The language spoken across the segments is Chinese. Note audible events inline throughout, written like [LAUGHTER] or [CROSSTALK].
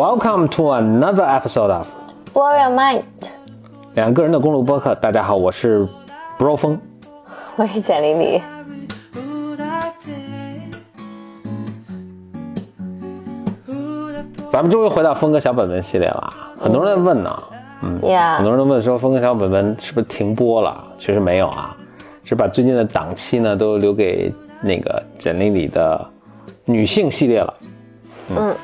Welcome to another episode of Blow Your Mind，两个人的公路播客。大家好，我是 Bro 风。我是简丽丽。咱们终于回到峰哥小本本系列了，很多人在问呢，嗯，很多人都问说峰哥小本本是不是停播了？其实没有啊，是把最近的档期呢都留给那个简历里的女性系列了。嗯，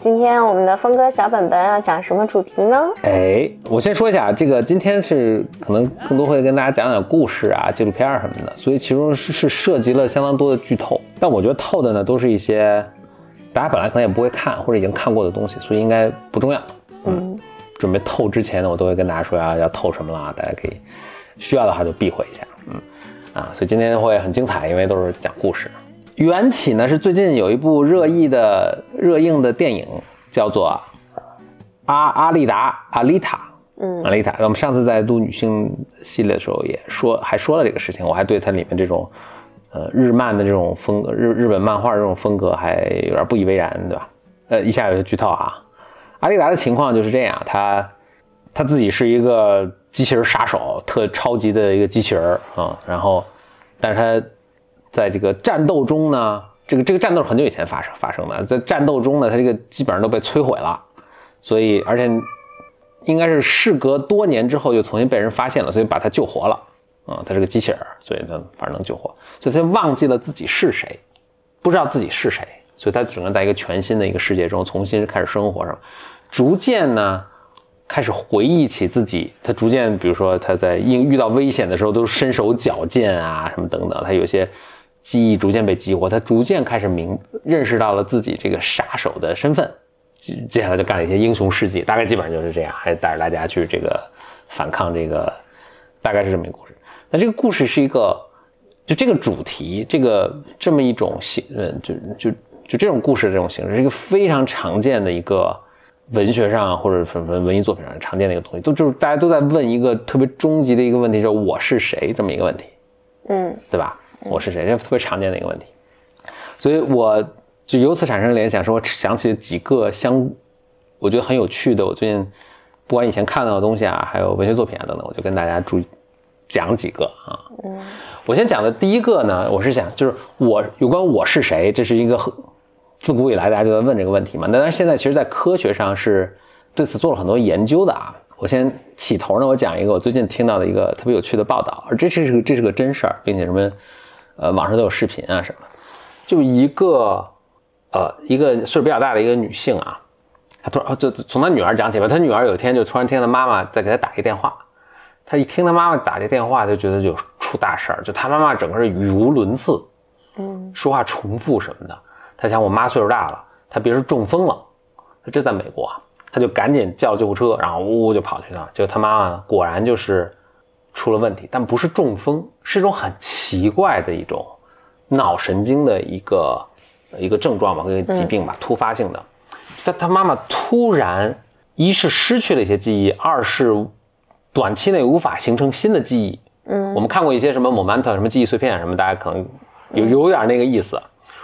今天我们的峰哥小本本要讲什么主题呢？哎，我先说一下，这个今天是可能更多会跟大家讲讲故事啊、纪录片儿什么的，所以其中是是涉及了相当多的剧透。但我觉得透的呢，都是一些大家本来可能也不会看或者已经看过的东西，所以应该不重要。嗯，准备透之前呢，我都会跟大家说要要透什么了啊，大家可以需要的话就避讳一下。嗯，啊，所以今天会很精彩，因为都是讲故事。缘起呢是最近有一部热议的热映的电影，叫做《阿阿丽达阿丽塔》。嗯阿丽塔，我们上次在录女性系列的时候也说，还说了这个事情，我还对它里面这种，呃，日漫的这种风格，日日本漫画这种风格还有点不以为然，对吧？呃，一下有些剧透啊，阿丽达的情况就是这样，她她自己是一个机器人杀手，特超级的一个机器人啊、然后，但是他在这个战斗中呢，这个这个战斗很久以前发生发生的，在战斗中呢，他这个基本上都被摧毁了，所以而且应该是事隔多年之后又重新被人发现了，所以把他救活了。啊、他是个机器人，所以他反正能救活，所以他忘记了自己是谁，不知道自己是谁，所以他只能在一个全新的一个世界中重新开始生活上，逐渐呢开始回忆起自己，他逐渐比如说他在遇遇到危险的时候都身手矫健啊什么等等，他有些记忆逐渐被激活，他逐渐开始明认识到了自己这个杀手的身份，接接下来就干了一些英雄事迹，大概基本上就是这样，还带着大家去这个反抗这个，大概是这么一个故事。那这个故事是一个，就这个主题，这个这么一种形，呃，就就就这种故事的这种形式，是一个非常常见的一个文学上或者什么文艺作品上常见的一个东西，都就是大家都在问一个特别终极的一个问题，就是我是谁这么一个问题。嗯对吧？我是谁？这特别常见的一个问题，所以我就由此产生联想，说我想起几个相，我觉得很有趣的，我最近不管以前看到的东西啊，还有文学作品啊等等，我就跟大家注意讲几个啊。嗯我先讲的第一个呢，我是想就是我有关我是谁，这是一个很自古以来大家就在问这个问题嘛。那但是现在其实，在科学上是对此做了很多研究的啊。我先起头呢，我讲一个我最近听到的一个特别有趣的报道，而这是个这是个真事儿，并且什么呃网上都有视频啊什么，就一个呃一个岁数比较大的一个女性啊，她突然就从她女儿讲起吧，她女儿有一天就突然听她妈妈在给她打一个电话，她一听她妈妈打这电话，就觉得就出大事儿，就她妈妈整个是语无伦次，嗯说话重复什么的。她想我妈岁数大了，她别是中风了，她这在美国啊，她就赶紧叫救护车，然后呜呜就跑去了。结果她妈妈，果然就是出了问题，但不是中风，是一种很奇怪的一种脑神经的一个一个症状吧，一个疾病吧，突发性的。但他妈妈突然一是失去了一些记忆，二是短期内无法形成新的记忆。嗯我们看过一些什么 momentum 什么记忆碎片啊什么，大家可能有有点那个意思，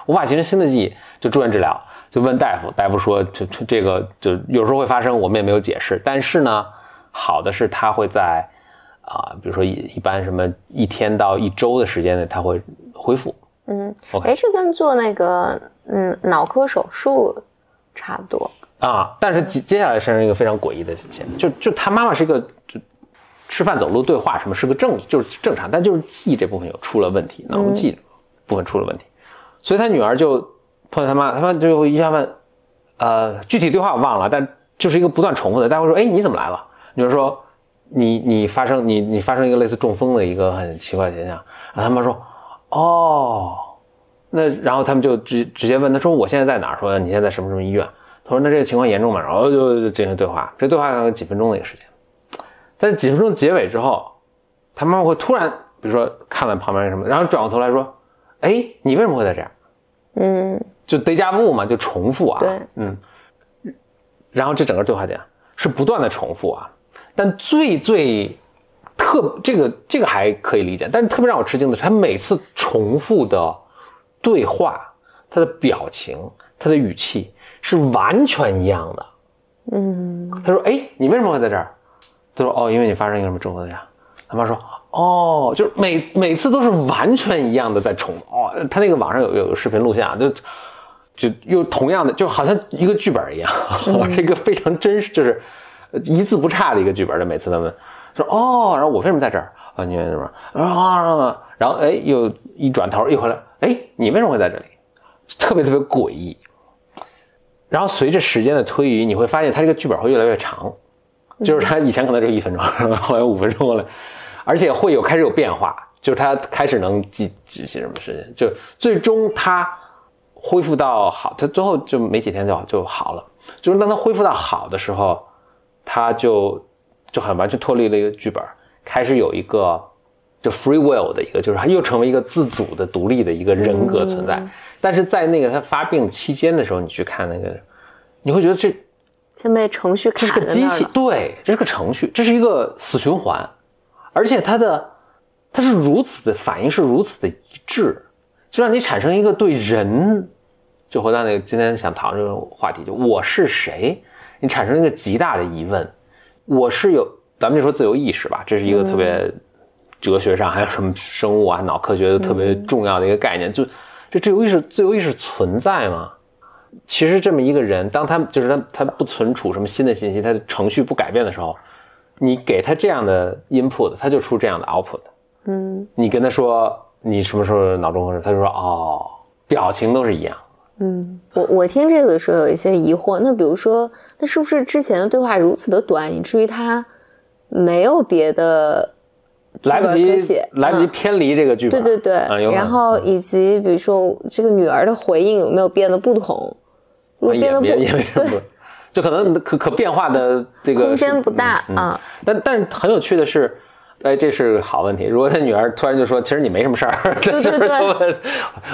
无法形成新的记忆，就住院治疗，就问大夫，大夫说这这这个就有时候会发生，我们也没有解释，但是呢，好的是他会在啊、比如说一一般什么一天到一周的时间内，它会恢复。嗯，OK 哎，这跟做那个嗯脑科手术差不多。啊，但是接接下来是一个非常诡异的现象，就就他妈妈是一个就吃饭走路对话什么是个正就是正常，但就是记忆这部分有出了问题，脑部记忆部分出了问题，所以他女儿就碰见他妈，他妈就一下问，呃，具体对话我忘了，但就是一个不断重复的，大家会说，哎，你怎么来了？女儿说，你你发生你你发生一个类似中风的一个很奇怪的现象，然后他妈说，哦，那然后他们就直直接问他说我现在在哪儿？说你现在在什么什么医院？他说那这个情况严重吗？然后就就进行对话，这对话大概几分钟的一个时间，在几分钟结尾之后，他妈妈会突然比如说看了旁边什么，然后转过头来说，哎，你为什么会在这样？嗯就 deja vu 嘛，就重复啊，对，嗯，然后这整个对话点是不断的重复啊，但最最特这个这个还可以理解，但是特别让我吃惊的是，他每次重复的对话，他的表情、他的语气是完全一样的。嗯他说：“哎，你为什么会在这儿？”他说：“哦，因为你发生一个什么重合的啥。”他妈说：“哦，就是每每次都是完全一样的在重复。哦，他那个网上有有视频录像，就就又同样的，就好像一个剧本一样，[LAUGHS] 是一个非常真实，就是一字不差的一个剧本。的每次他们说：哦，然后我为什么在这儿啊？你为什么啊？然后哎，又一转头一回来，哎，你为什么会在这里？特别特别诡异。”然后随着时间的推移，你会发现他这个剧本会越来越长，就是他以前可能只有一分钟，后来五分钟了，而且会有开始有变化，就是他开始能记记些什么事情，就最终他恢复到好，他最后就没几天就就好了。就是当他恢复到好的时候，它就就很完全脱离了一个剧本，开始有一个就 free will 的一个，就是他又成为一个自主的、独立的一个人格存在。但是在那个他发病期间的时候，你去看那个，你会觉得这先被程序这卡在是个机器对，这是个程序，这是一个死循环，而且它的它是如此的反应是如此的一致，就让你产生一个对人，就回到那个今天想讨论这个话题，就我是谁，你产生一个极大的疑问，我是有，咱们就说自由意识吧，这是一个特别哲学上还有什么生物啊、脑科学的特别重要的一个概念，就这自由意识自由意识存在吗？其实这么一个人，当他就是他他不存储什么新的信息，他的程序不改变的时候，你给他这样的 input，他就出这样的 output。嗯。你跟他说你什么时候脑中他就说哦，表情都是一样。嗯，我我听这个的时候有一些疑惑，那比如说，那是不是之前的对话如此的短，以至于他没有别的来不及，来不及嗯。偏离这个剧本。对对对，然后以及比如说这个女儿的回应有没有变得不同？如果变得不也也没对，就可能可可变化的这个空间不大嗯嗯。啊但但是很有趣的是，哎，这是个好问题。如果他女儿突然就说，其实你没什么事儿，[LAUGHS] 对是？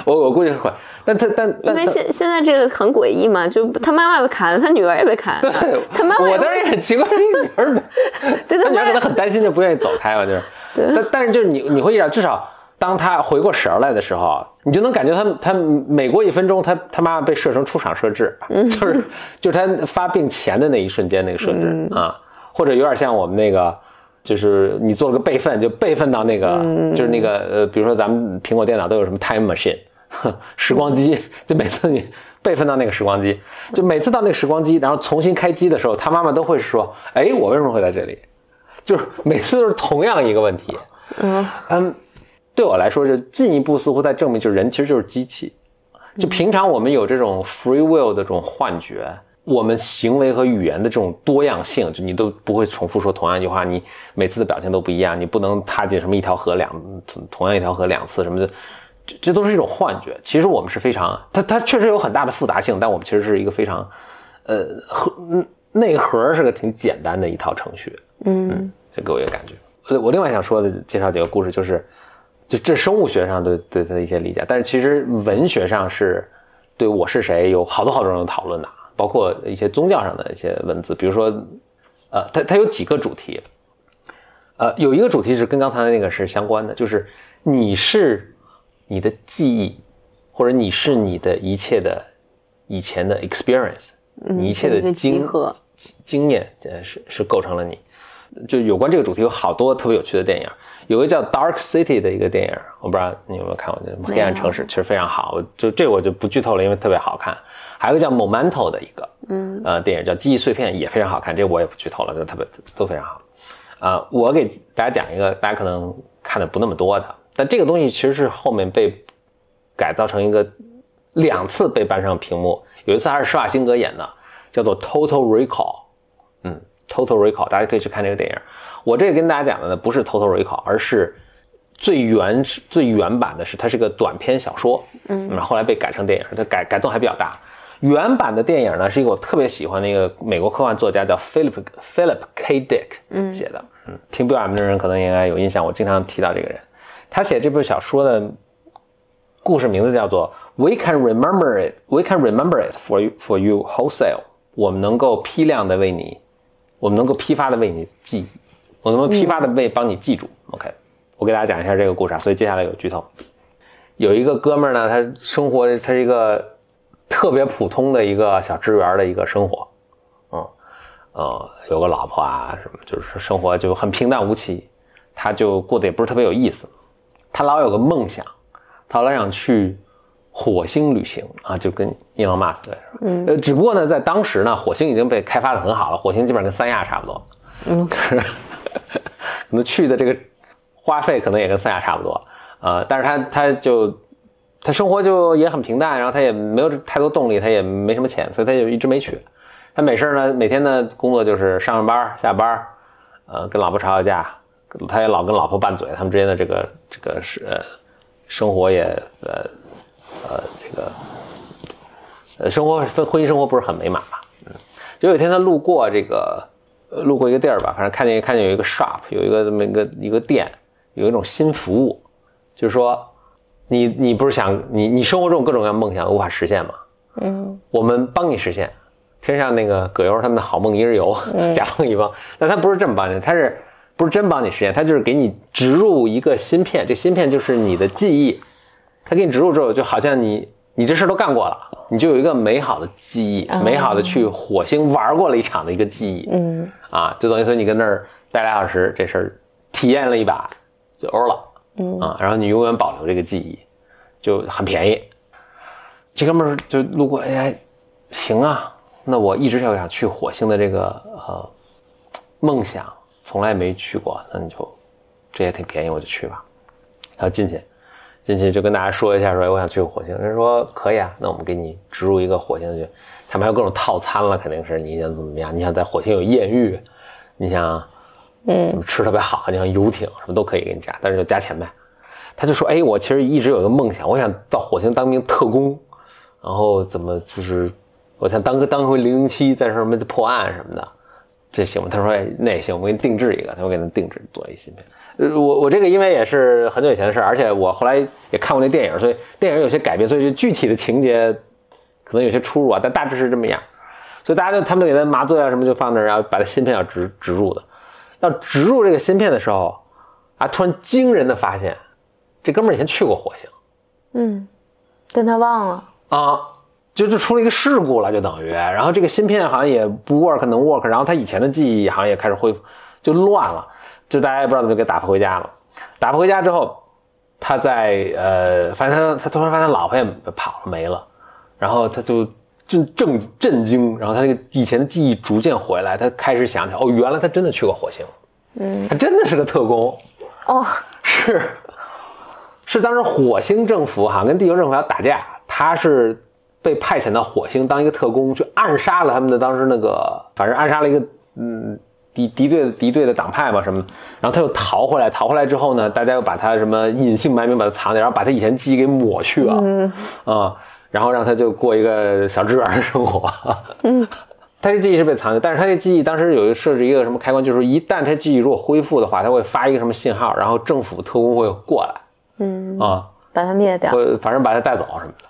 我我估计会。但他但因为现现在这个很诡异嘛，就他妈妈被砍了，他女儿也被砍了，对，他妈妈我当时也很奇怪，这个女儿没，[LAUGHS] 对他女儿可能很担心，就不愿意走开吧，就是。[LAUGHS] 但但是就是你你会意识到，至少当他回过神儿来的时候，你就能感觉他他每过一分钟，他他妈妈被设成出厂设置，就是就是他发病前的那一瞬间那个设置、啊，或者有点像我们那个。就是你做了个备份，就备份到那个，就是那个呃，比如说咱们苹果电脑都有什么 time machine，[LAUGHS] 时光机，[LAUGHS] 就每次你备份到那个时光机，就每次到那个时光机，然后重新开机的时候，他妈妈都会说：“哎，我为什么会在这里？”就是每次都是同样一个问题。嗯嗯，对我来说，就进一步似乎在证明，就是人其实就是机器。就平常我们有这种 free will 的这种幻觉，我们行为和语言的这种多样性，就你都不会重复说同样一句话，你每次的表情都不一样，你不能踏进什么一条河两同同样一条河两次什么的，这这都是一种幻觉。其实我们是非常，它它确实有很大的复杂性，但我们其实是一个非常，呃，核嗯内核是个挺简单的一套程序。嗯这给我一个感觉。呃，我另外想说的介绍几个故事，就是就这生物学上对对它的一些理解，但是其实文学上是对我是谁有好多好多种讨论的，包括一些宗教上的一些文字，比如说，呃，它它有几个主题，呃，有一个主题是跟刚才那个是相关的，就是你是你的记忆，或者你是你的一切的以前的 experience，你一切的经集合经验，呃，是是构成了你。就有关这个主题有好多特别有趣的电影，有个叫《Dark City》的一个电影，我不知道你有没有看过，就是《黑暗城市》，其实非常好。我就这我就不剧透了，因为特别好看。还有一个叫《Momento》的一个，嗯呃，电影叫《记忆碎片》，也非常好看。这我也不剧透了，就特别都非常好。啊、我给大家讲一个大家可能看的不那么多的，但这个东西其实是后面被改造成一个两次被搬上屏幕，有一次还是施瓦辛格演的，叫做《Total Recall》。嗯，Total Recall，大家可以去看这个电影。我这个跟大家讲的呢，不是 Total Recall，而是最原始、最原版的是它是个短篇小说，嗯，后来被改成电影，它改改动还比较大。原版的电影呢，是一个我特别喜欢的一个美国科幻作家叫 Philip Philip K. Dick 嗯写的，嗯，听 BOM 的人可能应该有印象，我经常提到这个人。他写这部小说的故事名字叫做 "We can remember it, We can remember it for you for you wholesale." 我们能够批量的为你，我们能够批发的为你记忆，我能不能批发的为帮你记住。OK，我给大家讲一下这个故事啊，所以接下来有剧透。有一个哥们儿呢，他生活他是一个特别普通的一个小职员的一个生活，嗯，呃，有个老婆啊什么，就是生活就很平淡无奇，他就过得也不是特别有意思，他老有个梦想，他老想去火星旅行啊，就跟伊隆马斯克似的，嗯，呃，只不过呢，在当时呢，火星已经被开发的很好了，火星基本上跟三亚差不多，嗯，[LAUGHS] [LAUGHS] 可能去的这个花费可能也跟三亚差不多，呃，但是他他就。他生活就也很平淡，然后他也没有太多动力，他也没什么钱，所以他就一直没去。他没事呢，每天的工作就是上上班、下班，呃，跟老婆吵吵架，他也老跟老婆拌嘴，他们之间的这个这个是呃，生活也呃呃这个呃生活婚姻生活不是很美满吧？嗯，就有一天他路过这个路过一个地儿吧，反正看见看见有一个 shop，有一个这么一个一个店，有一种新服务，就是说。你你不是想你你生活中各种各样梦想无法实现吗？嗯，我们帮你实现，天上那个葛优他们的好梦一日游，甲方乙方，但他不是这么帮你，他是不是真帮你实现？他就是给你植入一个芯片，这芯片就是你的记忆，他给你植入之后，就好像你你这事都干过了，你就有一个美好的记忆，美好的去火星玩过了一场的一个记忆，嗯，啊，就等于说你跟那儿待俩小时，这事儿体验了一把就欧了。嗯啊，然后你永远保留这个记忆，就很便宜。这哥们儿就路过，哎呀，行啊，那我一直要想去火星的这个呃梦想，从来没去过，那你就这也挺便宜，我就去吧。然后进去，进去就跟大家说一下，说我想去火星。人说可以啊，那我们给你植入一个火星去。他们还有各种套餐了，肯定是你想怎么样？你想在火星有艳遇，你想。嗯，吃特别好，你想游艇什么都可以给你加，但是就加钱呗。他就说：“哎，我其实一直有一个梦想，我想到火星当名特工，然后怎么就是我想当个当回零零七，在什么破案什么的，这行吗？”他说：“哎，那也行，我给你定制一个。”他会：“给他定制做一芯片。”呃，我我这个因为也是很久以前的事而且我后来也看过那电影，所以电影有些改变，所以就具体的情节可能有些出入啊，但大致是这么样。所以大家就他们给他麻醉啊什么就放那儿，然后把他芯片要植植入的。要植入这个芯片的时候，啊，突然惊人的发现，这哥们儿以前去过火星，嗯，但他忘了啊，就就出了一个事故了，就等于，然后这个芯片好像也不 work 能 work，然后他以前的记忆好像也开始恢复，就乱了，就大家也不知道怎么给打发回家了。打发回家之后，他在呃，发现他他突然发现老婆也跑了没了，然后他就。震震震惊，然后他那个以前的记忆逐渐回来，他开始想起来，哦，原来他真的去过火星，嗯，他真的是个特工，哦，[LAUGHS] 是，是当时火星政府好像跟地球政府要打架，他是被派遣到火星当一个特工，去暗杀了他们的当时那个，反正暗杀了一个嗯敌敌对的敌对的党派嘛什么，然后他又逃回来，逃回来之后呢，大家又把他什么隐姓埋名把他藏起来，然后把他以前记忆给抹去了，嗯啊。然后让他就过一个小职员的生活。嗯，[LAUGHS] 他这记忆是被藏的，但是他这记忆当时有设置一个什么开关，就是一旦他记忆如果恢复的话，他会发一个什么信号，然后政府特工会过来。嗯啊，把他灭掉，反正把他带走什么的。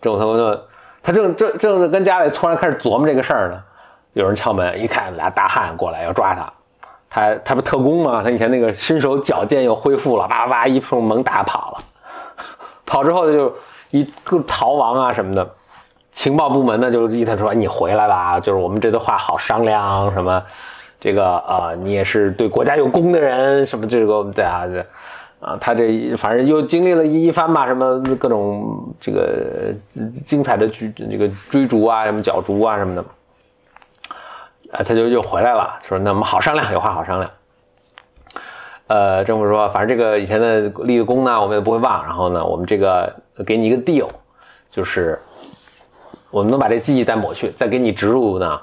政府特工就他正正正跟家里突然开始琢磨这个事儿呢，有人敲门，一看俩大汉过来要抓他，他他不特工吗？他以前那个身手矫健又恢复了，叭叭一通猛打跑了，跑之后就。一个逃亡啊什么的，情报部门呢就一他说你回来吧，就是我们这的话好商量什么，这个呃你也是对国家有功的人，什么这个对啊这啊他这反正又经历了一一番吧，什么各种这个精彩的追这个追逐啊什么角逐啊什么的，啊他就又回来了，说那我们好商量，有话好商量。呃，政府说，反正这个以前的立的功呢，我们也不会忘。然后呢，我们这个给你一个 deal，就是我们能把这记忆再抹去，再给你植入呢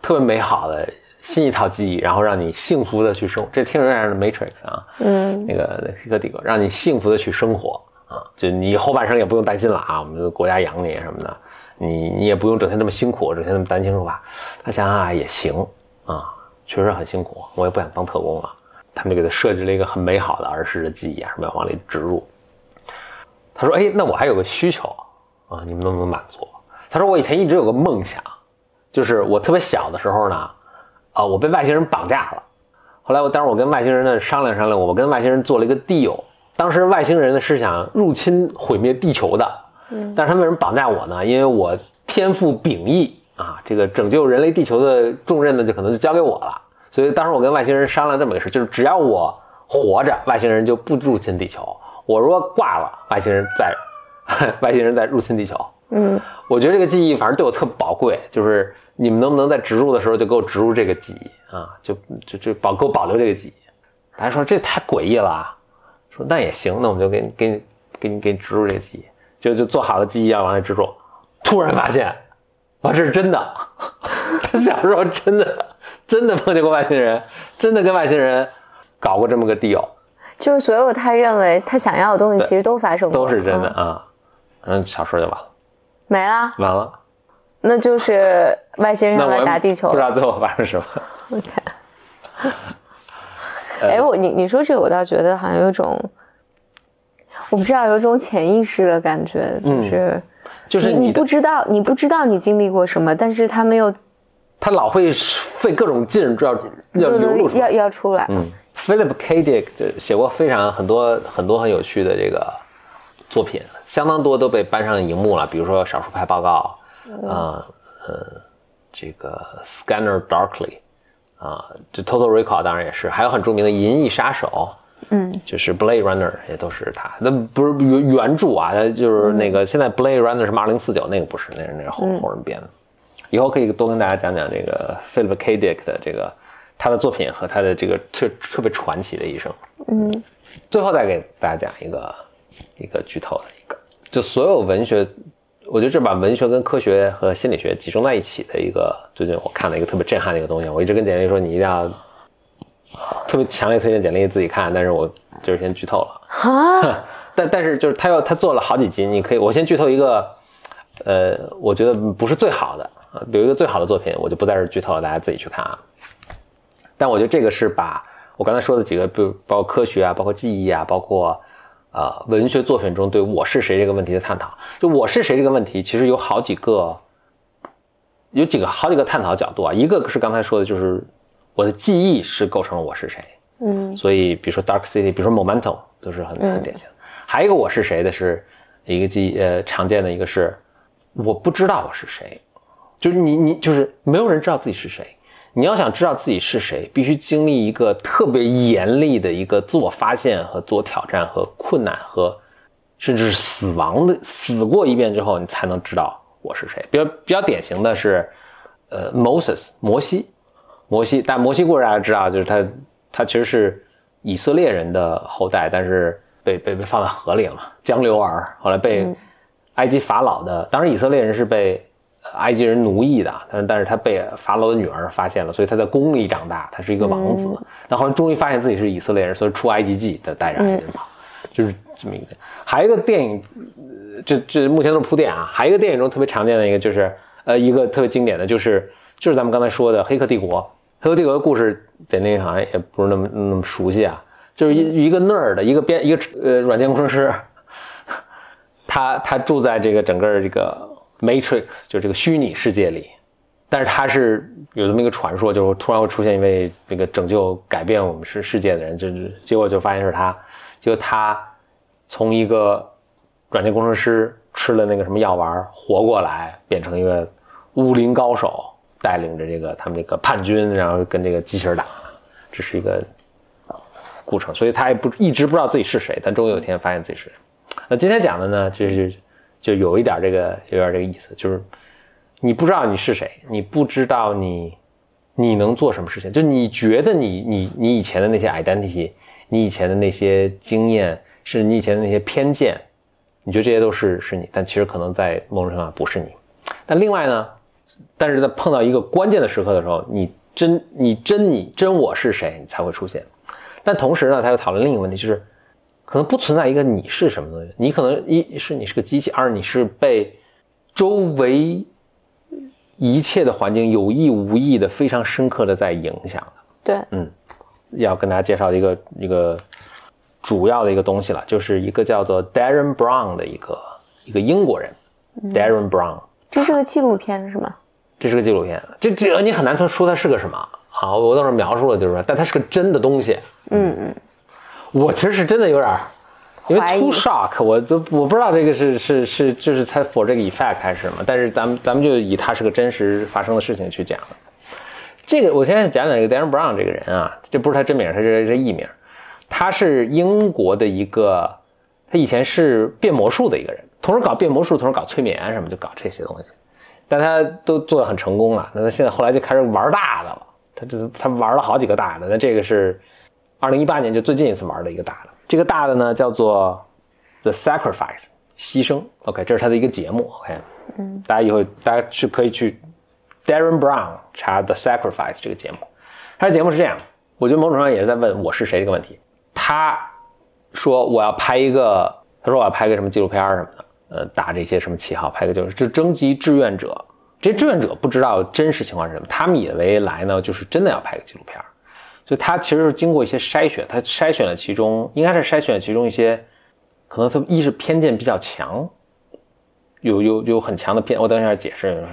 特别美好的新一套记忆，然后让你幸福的去生。这听着像是 Matrix 啊，嗯，那个黑客帝国，让你幸福的去生活啊，就你后半生也不用担心了啊，我们的国家养你什么的，你你也不用整天那么辛苦，整天那么担惊受怕。他想想啊，也行啊，确实很辛苦，我也不想当特工了。他们就给他设计了一个很美好的儿时的记忆啊，什么要往里植入。他说：“哎，那我还有个需求啊，你们能不能满足？”他说：“我以前一直有个梦想，就是我特别小的时候呢，啊，我被外星人绑架了。后来我，当时我跟外星人呢商量商量，我跟外星人做了一个 deal。当时外星人呢是想入侵毁灭地球的，嗯，但是他们为什么绑架我呢？因为我天赋秉异啊，这个拯救人类地球的重任呢，就可能就交给我了。所以当时我跟外星人商量这么个事，就是只要我活着，外星人就不入侵地球；我如果挂了，外星人再 [LAUGHS] 外星人再入侵地球。嗯，我觉得这个记忆反正对我特宝贵，就是你们能不能在植入的时候就给我植入这个记忆啊？就就就保给我保留这个记忆。大家说这太诡异了啊，说那也行，那我们就给你给你给你给你植入这个记忆，就就做好了记忆要往里植入。突然发现，哇，这是真的！[LAUGHS] 他小时候真的真的碰见过外星人，真的跟外星人搞过这么个 deal，就是所有他认为他想要的东西，其实都发生过，都是真的啊。嗯，小说就完了，没了，完了。那就是外星人要来打地球。不知道最后发生什么。OK，[LAUGHS] 呃哎，我你你说这个，我倒觉得好像有种，我不知道，有一种潜意识的感觉，就是、嗯就是你不知道，你不知道你经历过什么，但是他没有他老会费各种劲，要要流露出要来。要出来。嗯，Philip K. Dick 就写过非常很多很多很有趣的这个作品，相当多都被搬上荧幕了，比如说《少数派报告》啊，呃，这个 Scanner Darkly 啊，这 Total Recall 当然也是，还有很著名的《银翼杀手》。嗯，就是 Blade Runner 也都是他，那不是原原著啊，他就是那个现在 Blade Runner 什么二零四九那个不是，那是那是后后人编的。以后可以多跟大家讲讲这个 Philip K. Dick 的这个他的作品和他的这个特特别传奇的一生。嗯，最后再给大家讲一个一个剧透的一个，就所有文学，我觉得这把文学跟科学和心理学集中在一起的一个，最近我看了一个特别震撼的一个东西，我一直跟简历说你一定要特别强烈推荐简历自己看，但是我就是先剧透了。哈，[LAUGHS] 但但是就是他要他做了好几集，你可以我先剧透一个，呃，我觉得不是最好的啊，有一个最好的作品，我就不在这剧透了，大家自己去看啊。但我觉得这个是把我刚才说的几个，比如包括科学啊，包括记忆啊，包括呃文学作品中对我是谁这个问题的探讨。就我是谁这个问题，其实有好几个，有几个好几个探讨角度啊。一个是刚才说的，就是我的记忆是构成了我是谁。嗯所以比如说 Dark City，比如说 Momentum 都是很很典型的。还有一个我是谁的是一个记呃常见的一个是我不知道我是谁，就是你你就是没有人知道自己是谁。你要想知道自己是谁，必须经历一个特别严厉的一个自我发现和自我挑战和困难和甚至是死亡的死过一遍之后，你才能知道我是谁。比较比较典型的是，呃，Moses 摩西，摩西，但摩西故事大家知道，就是他他其实是以色列人的后代，但是被被被放在河里了嘛，江流儿，后来被埃及法老的，当时以色列人是被呃埃及人奴役的，但是但是他被法老的女儿发现了，所以他在宫里长大，他是一个王子。那后来终于发现自己是以色列人，所以出埃及记的带着埃及人跑，就是这么一个。还有一个电影，呃这这目前都是铺垫啊。还有一个电影中特别常见的一个就是，呃，一个特别经典的就是就是咱们刚才说的《黑客帝国》。《黑客帝国》的故事，简历好像也不是那么那么熟悉啊，就是一一个那儿的一个编一个呃软件工程师，[LAUGHS] 他他住在这个整个这个 Matrix 就这个虚拟世界里，但是他是有这么一个传说，就是突然会出现一位这个拯救改变我们世世界的人，就是结果就发现是他，结果他从一个软件工程师吃了那个什么药丸活过来，变成一个武林高手，带领着这个他们这个叛军，然后跟这个机器人打，这是一个过程，所以他也不一直不知道自己是谁，但终于有一天发现自己是谁。那今天讲的呢，就是就有一点这个有点这个意思，就是你不知道你是谁，你不知道你你能做什么事情，就你觉得你你你以前的那些 identity，你以前的那些经验，是你以前的那些偏见，你觉得这些都是是你，但其实可能在某种程度上不是你。但另外呢，但是在碰到一个关键的时刻的时候，你真你真你真我是谁，你才会出现。但同时呢，他又讨论另一个问题，就是可能不存在一个你是什么东西，你可能一是你是个机器，二你是被周围一切的环境有意无意的非常深刻的在影响的。对，嗯，要跟大家介绍一个一个主要的一个东西了，就是一个叫做 Darren Brown 的一个一个英国人、Darren Brown，这是个纪录片是吗？这是个纪录片，这这你很难说它是个什么啊，我到时候描述了就是说，但它是个真的东西。嗯嗯，我其实是真的有点因为 too shock，我都我不知道这个是是是就是它 for 这个 effect 还是什么，但是咱们咱们就以他是个真实发生的事情去讲。这个我现在讲讲这个 Dan Brown 这个人啊，这不是他真名，他是这艺名，他是英国的一个，他以前是变魔术的一个人，同时搞变魔术，同时搞催眠什么，就搞这些东西，但他都做得很成功了。那他现在后来就开始玩大的了，他这他玩了好几个大的，那这个是二零一八年就最近一次玩的一个大的，这个大的呢叫做 The Sacrifice 牺牲，OK，这是他的一个节目，OK，嗯，大家以后大家去可以去 Darren Brown 查 The Sacrifice 这个节目，他的节目是这样，我觉得某种上也是在问我是谁这个问题。他说我要拍一个，他说我要拍个什么纪录片什么的，呃，打这些什么旗号，拍个就是就征集志愿者，这些志愿者不知道真实情况是什么，他们以为来呢就是真的要拍个纪录片，所以他其实是经过一些筛选，他筛选了其中应该是筛选了其中一些，可能他一是偏见比较强，有有有很强的偏，我等一下解释。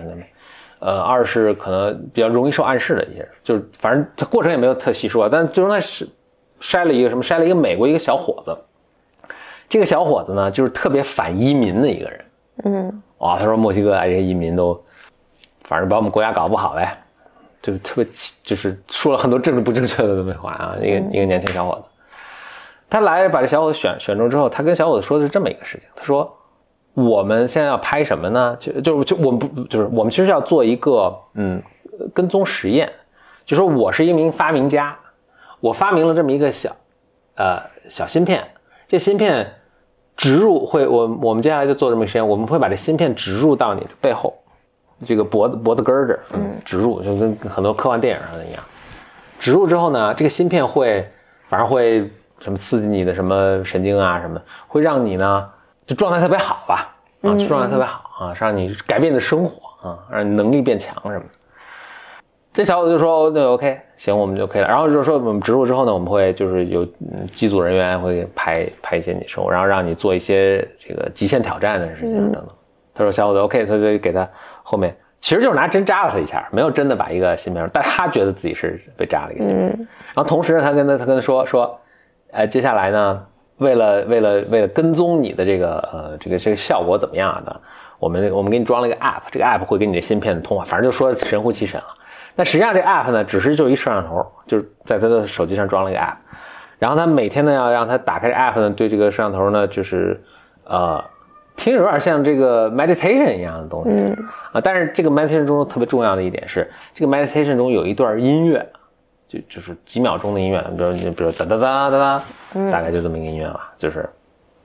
呃，二是可能比较容易受暗示的一些人，就是反正他过程也没有特细说，但最终他是筛了一个什么，筛了一个美国一个小伙子，这个小伙子呢就是特别反移民的一个人，嗯，哇，他说墨西哥哎这些移民都，反正把我们国家搞不好呗，就特别就是说了很多政治不正确的那么话啊，一个一个年轻小伙子，他来把这小伙子选选中之后，他跟小伙子说的是这么一个事情，他说。我们现在要拍什么呢？就就就我们不就是我们其实要做一个嗯跟踪实验，就说我是一名发明家，我发明了这么一个小呃小芯片，这芯片植入会我我们接下来就做这么一个实验，我们会把这芯片植入到你的背后，这个脖子脖子根儿这儿，嗯，植入就跟很多科幻电影上的一样，植入之后呢，这个芯片会反正会什么刺激你的什么神经啊什么，会让你呢。就状态特别好吧，啊，状态特别好啊，让你改变你的生活啊，让你能力变强什么的。这小伙子就说：“那 OK，行，我们就可以了。”然后就是说，我们植入之后呢，我们会就是有机组人员会拍拍一些你生活，然后让你做一些这个极限挑战的事情等等。他说：“小伙子 OK，他就给他后面其实就是拿针扎了他一下，没有真的把一个芯片，但他觉得自己是被扎了一个芯片。然后同时呢，他跟他他跟他说说，呃，接下来呢。”为了为了为了跟踪你的这个呃这个这个效果怎么样的，我们我们给你装了一个 app，这个 app 会给你的芯片通话，反正就说神乎其神了。但实际上这 app 呢，只是就一摄像头，就是在他的手机上装了一个 app，然后他每天呢要让他打开这 app 呢，对这个摄像头呢就是呃听着有点像这个 meditation 一样的东西，嗯啊，但是这个 meditation 中特别重要的一点是，这个 meditation 中有一段音乐。就就是几秒钟的音乐，比如你比如哒哒哒哒哒，大概就这么一个音乐吧。就是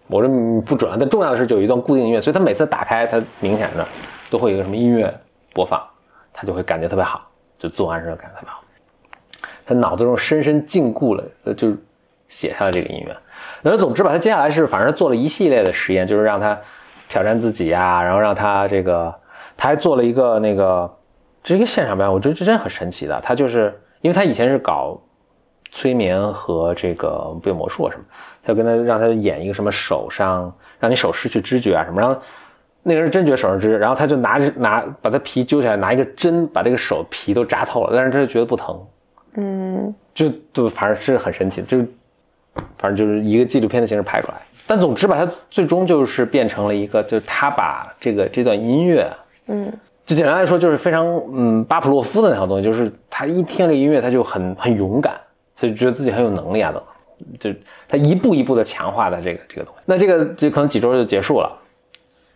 我这不准，但重要的是就有一段固定音乐，所以他每次打开，他明显的都会有一个什么音乐播放，他就会感觉特别好，就自我暗示感觉特别好。他脑子中深深禁锢了，就是写下了这个音乐。那总之吧，他接下来是反正做了一系列的实验，就是让他挑战自己呀，然后让他这个，他还做了一个那个，这是一个现场表演，我觉得这真很神奇的，他就是。因为他以前是搞催眠和这个变魔术什么，他就跟他让他演一个什么手上让你手失去知觉啊什么，然后那个人真觉手上知，然后他就拿着拿把他皮揪起来，拿一个针把这个手皮都扎透了，但是他就觉得不疼，嗯，就就反正是很神奇，就反正就是一个纪录片的形式拍出来，但总之吧，他最终就是变成了一个，就是他把这个这段音乐，嗯。就简单来说，就是非常嗯巴甫洛夫的那套东西，就是他一听这音乐，他就很很勇敢，他就觉得自己很有能力啊等，就他一步一步的强化的这个这个东西。那这个这可能几周就结束了，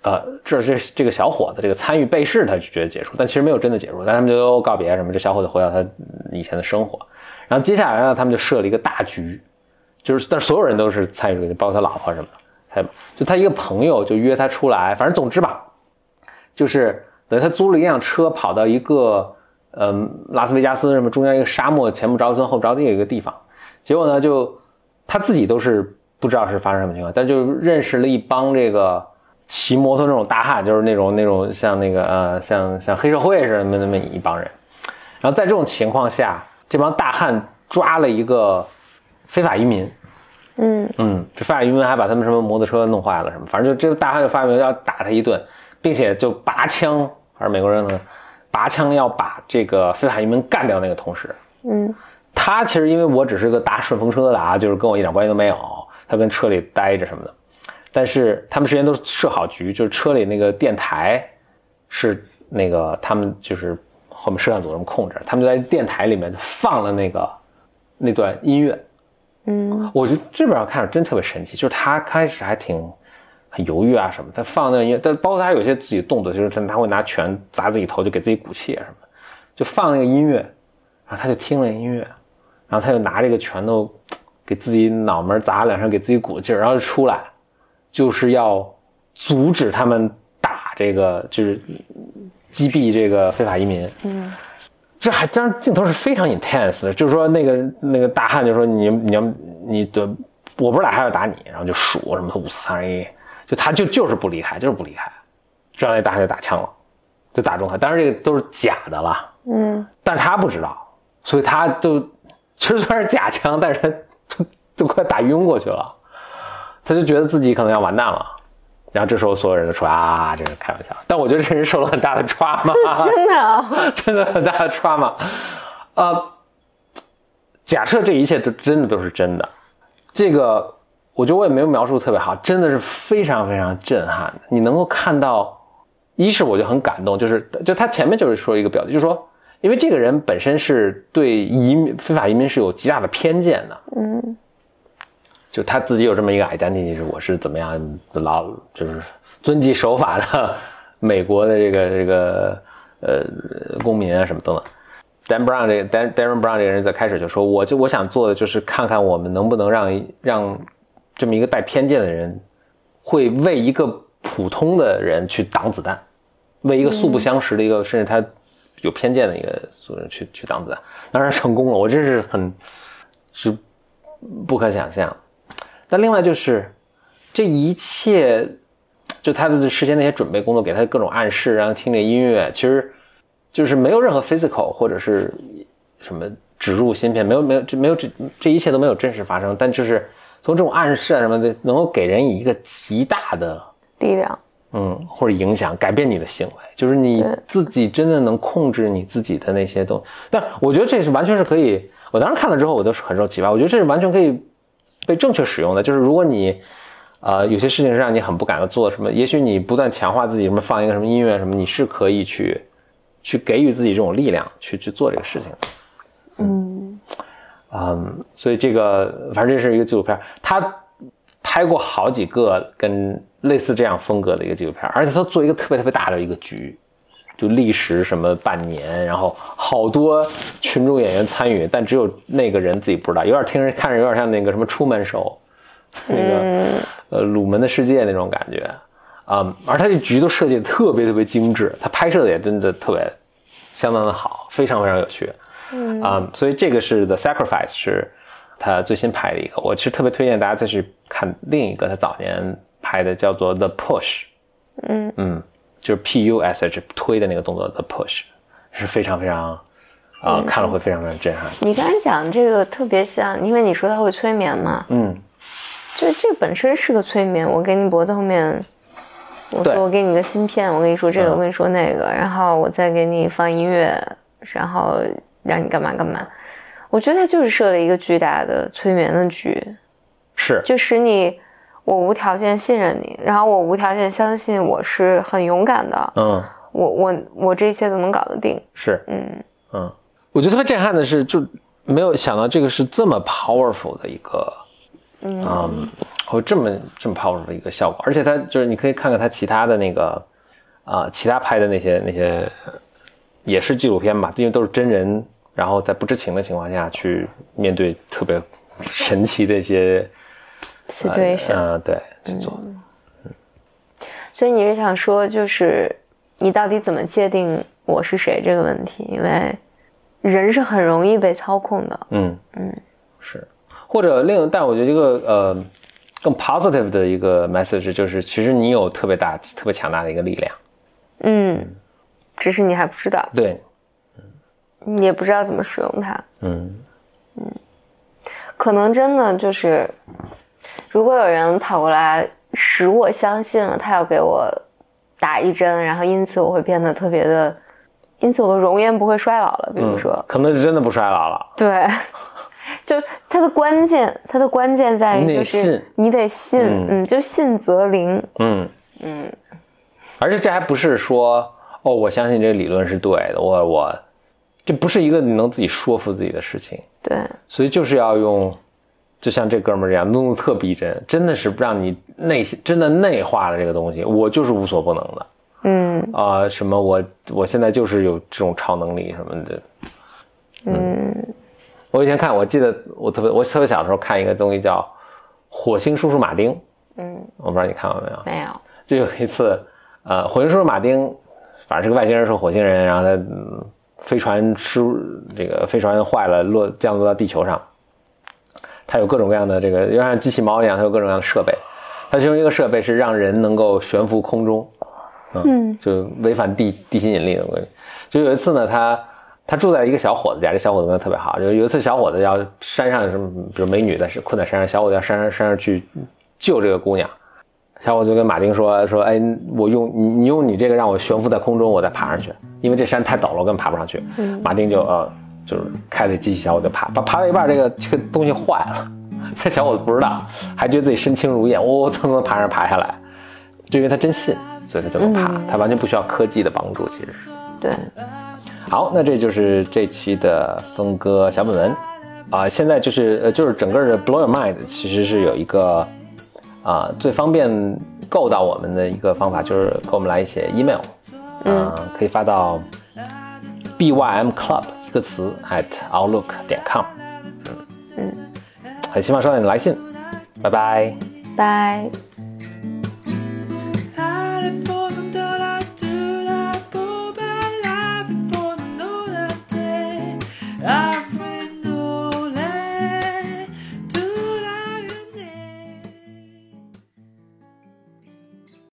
呃，这这这个小伙子这个参与被试，他就觉得结束，但其实没有真的结束，但他们就告别什么，这小伙子回到他以前的生活。然后接下来呢，他们就设了一个大局，就是但所有人都是参与，包括他老婆什么的，他就他一个朋友就约他出来，反正总之吧，就是。等于他租了一辆车，跑到一个，嗯，拉斯维加斯什么中间一个沙漠，前不着村后不着地的一个地方，结果呢，就他自己都是不知道是发生什么情况，但就认识了一帮这个骑摩托那种大汉，就是那种那种像那个呃，像像黑社会似的那么一帮人，然后在这种情况下，这帮大汉抓了一个非法移民，嗯嗯，这非法移民还把他们什么摩托车弄坏了什么，反正就这个大汉就发明要打他一顿。并且就拔枪，还是美国人呢？拔枪要把这个非法移民干掉。那个同时，嗯，他其实因为我只是个搭顺风车的啊，就是跟我一点关系都没有。他跟车里待着什么的，但是他们之前都设好局，就是车里那个电台是那个他们就是后面摄像组这么控制，他们就在电台里面放了那个那段音乐。嗯我觉得这本上看着真特别神奇，就是他开始还挺很犹豫啊什么，他放那个音乐，但包括他有些自己动作，就是他他会拿拳砸自己头，就给自己鼓气啊什么，就放那个音乐，然后他就听了音乐，然后他就拿这个拳头给自己脑门砸两声，给自己鼓劲儿，然后就出来，就是要阻止他们打这个，就是击毙这个非法移民。嗯这还当然镜头是非常 intense 的，就是说那个那个大汉就说你你要你的我不是打他要打你，然后就数什么五四三二一，就他就就是不离开，就是不离开，这样那大汉就打枪了，就打中他，当然这个都是假的了，嗯。但是他不知道，所以他就其实虽然是假枪，但是他都都快打晕过去了，他就觉得自己可能要完蛋了。然后这时候所有人都说啊，这是开玩笑。但我觉得这人受了很大的 trauma，[LAUGHS] 真的啊 [LAUGHS] 真的很大的 trauma。呃，假设这一切都真的都是真的，这个我觉得我也没有描述得特别好，真的是非常非常震撼的。你能够看到，一是我就很感动，就是就他前面就是说一个表达，就是说，因为这个人本身是对移民非法移民是有极大的偏见的，嗯就他自己有这么一个 identity，是我是怎么样老就是遵纪守法的美国的这个这个呃公民啊什么等等。Dan Brown 这个 Dan Darren Brown 这个人在开始就说，我就我想做的就是看看我们能不能让让这么一个带偏见的人，会为一个普通的人去挡子弹，为一个素不相识的一个、甚至他有偏见的一个素人去去挡子弹，当然成功了，我真是很是不可想象。但另外就是这一切，就他的事先那些准备工作，给他各种暗示，然后听这音乐，其实就是没有任何 physical 或者是什么植入芯片，没有没有这没有这这一切都没有真实发生，但就是从这种暗示啊什么的，能够给人以一个极大的力量嗯或者影响，改变你的行为，就是你自己真的能控制你自己的那些东西。但我觉得这是完全是可以，我当时看了之后，我都是很受启发，我觉得这是完全可以被正确使用的。就是如果你呃有些事情是让你很不敢做什么，也许你不断强化自己，什么放一个什么音乐什么，你是可以去去给予自己这种力量，去去做这个事情的。嗯嗯，所以这个反正这是一个纪录片，他拍过好几个跟类似这样风格的一个纪录片，而且他做一个特别特别大的一个局，就历时什么半年，然后好多群众演员参与，但只有那个人自己不知道，有点听着看着有点像那个什么出门手，那个、嗯呃鲁门的世界那种感觉，啊、而他这局都设计的特别特别精致，他拍摄的也真的特别相当的好，非常非常有趣。嗯啊、所以这个是 The Sacrifice，是他最新拍的一个。我其实特别推荐大家再去看另一个他早年拍的，叫做 The Push，嗯嗯，就是 P U S H 推的那个动作 The Push，是非常非常啊、嗯看了会非常非常震撼。你刚才讲这个特别像，因为你说它会催眠嘛，嗯，就这本身是个催眠。我给你脖子后面，我说我给你个芯片，我跟你说这个，嗯我跟你说那个，然后我再给你放音乐，然后让你干嘛干嘛。我觉得他就是设了一个巨大的催眠的局，是就使你我无条件信任你，然后我无条件相信我是很勇敢的，嗯我我我这一切都能搞得定。是嗯嗯，我觉得特别震撼的是，就没有想到这个是这么 powerful 的一个嗯嗯，会这么这么 powerful 的一个效果，而且他就是你可以看看他其他的那个啊、其他拍的那些那些呃也是纪录片吧，因为都是真人，然后在不知情的情况下去面对特别神奇的一些，situation。嗯、对去做，所以你是想说，就是你到底怎么界定我是谁这个问题？因为人是很容易被操控的。嗯嗯是，或者另但我觉得一个呃更 positive 的一个 message 就是，其实你有特别大特别强大的一个力量，嗯，只是你还不知道，对，你也不知道怎么使用它。嗯嗯可能真的就是，如果有人跑过来使我相信了他要给我打一针，然后因此我会变得特别的，因此我的容颜不会衰老了。比如说，嗯可能是真的不衰老了。对，[LAUGHS] 就它的关键，它的关键在于就是你得信，嗯，就信则灵，嗯嗯。而且这还不是说哦，我相信这个理论是对的，我我，这不是一个你能自己说服自己的事情。对，所以就是要用，就像这哥们儿这样弄得特逼真，真的是让你内心真的内化了这个东西。我就是无所不能的，嗯啊，什么我我现在就是有这种超能力什么的，嗯。我以前看，我记得我特别我特别小的时候看一个东西叫《火星叔叔马丁》，嗯，我不知道你看过没有？没有。就有一次。呃，火星叔叔马丁，反正是个外星人，是火星人，然后他飞船失这个飞船坏了，落降落到地球上。他有各种各样的这个，就像机器猫一样，它有各种各样的设备。它其中一个设备是让人能够悬浮空中，嗯，就违反地地心引力的。就有一次呢，他他住在一个小伙子家，这小伙子跟他特别好。就有一次，小伙子要山上什么，比如美女在困在山上，小伙子要山上山上去救这个姑娘。小伙子就跟马丁说说，哎，我用你，你用你这个让我悬浮在空中，我再爬上去，因为这山太陡了，我根本爬不上去。马丁就呃，就是开着机器，小伙就爬，爬爬到一半，这个这个东西坏了，[LAUGHS] 这小伙子不知道，还觉得自己身轻如燕，哦，蹭蹭爬上爬下来，就因为他真信，所以他这么爬，他完全不需要科技的帮助，其实是。对。好，那这就是这期的峰哥小本文，啊，现在就是呃，就是整个的 Blow Your Mind 其实是有一个。啊，最方便够到我们的一个方法就是给我们来一些 email，嗯，可以发到 bym club 一个词 at outlook 点 com，嗯。嗯，很希望收到你的来信，拜拜，拜。